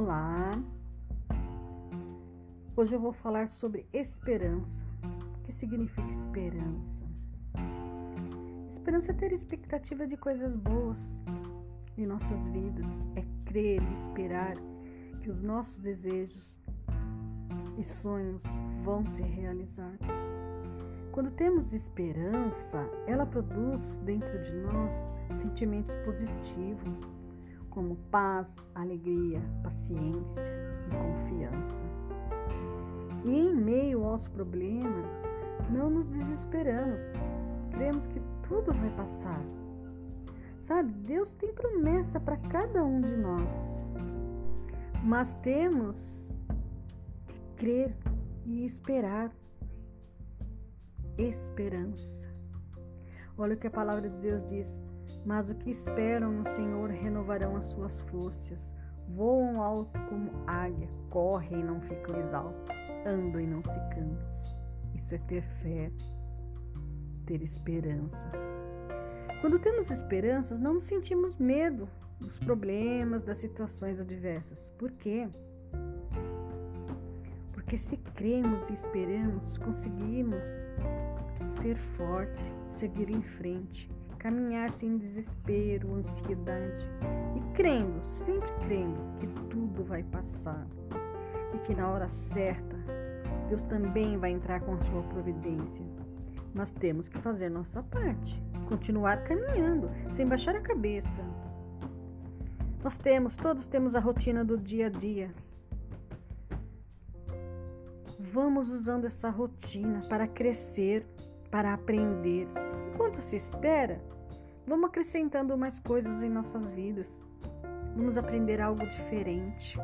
Olá! Hoje eu vou falar sobre esperança. O que significa esperança? Esperança é ter expectativa de coisas boas em nossas vidas, é crer esperar que os nossos desejos e sonhos vão se realizar. Quando temos esperança, ela produz dentro de nós sentimentos positivos, como paz, alegria, paciência e confiança. E em meio aos problemas, não nos desesperamos, cremos que tudo vai passar. Sabe, Deus tem promessa para cada um de nós, mas temos que crer e esperar esperança. Olha o que a palavra de Deus diz: Mas o que esperam no Senhor renovarão as suas forças, voam alto como águia, correm e não ficam exaustos, andam e não se cansam. Isso é ter fé, ter esperança. Quando temos esperanças, não sentimos medo dos problemas, das situações adversas. Por quê? Porque se cremos e esperamos, conseguimos ser forte, seguir em frente, caminhar sem desespero, ansiedade e crendo, sempre crendo que tudo vai passar e que na hora certa Deus também vai entrar com a sua providência. Mas temos que fazer nossa parte, continuar caminhando, sem baixar a cabeça. Nós temos, todos temos a rotina do dia a dia, vamos usando essa rotina para crescer, para aprender. Enquanto se espera, vamos acrescentando mais coisas em nossas vidas. Vamos aprender algo diferente,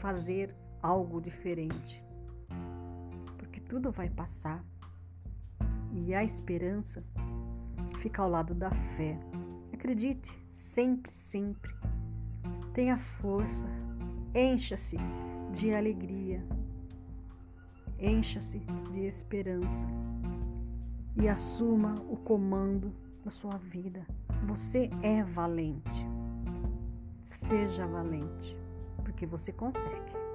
fazer algo diferente. Porque tudo vai passar. E a esperança fica ao lado da fé. Acredite, sempre, sempre. Tenha força, encha-se de alegria, encha-se de esperança e assuma o comando da sua vida. Você é valente. Seja valente, porque você consegue.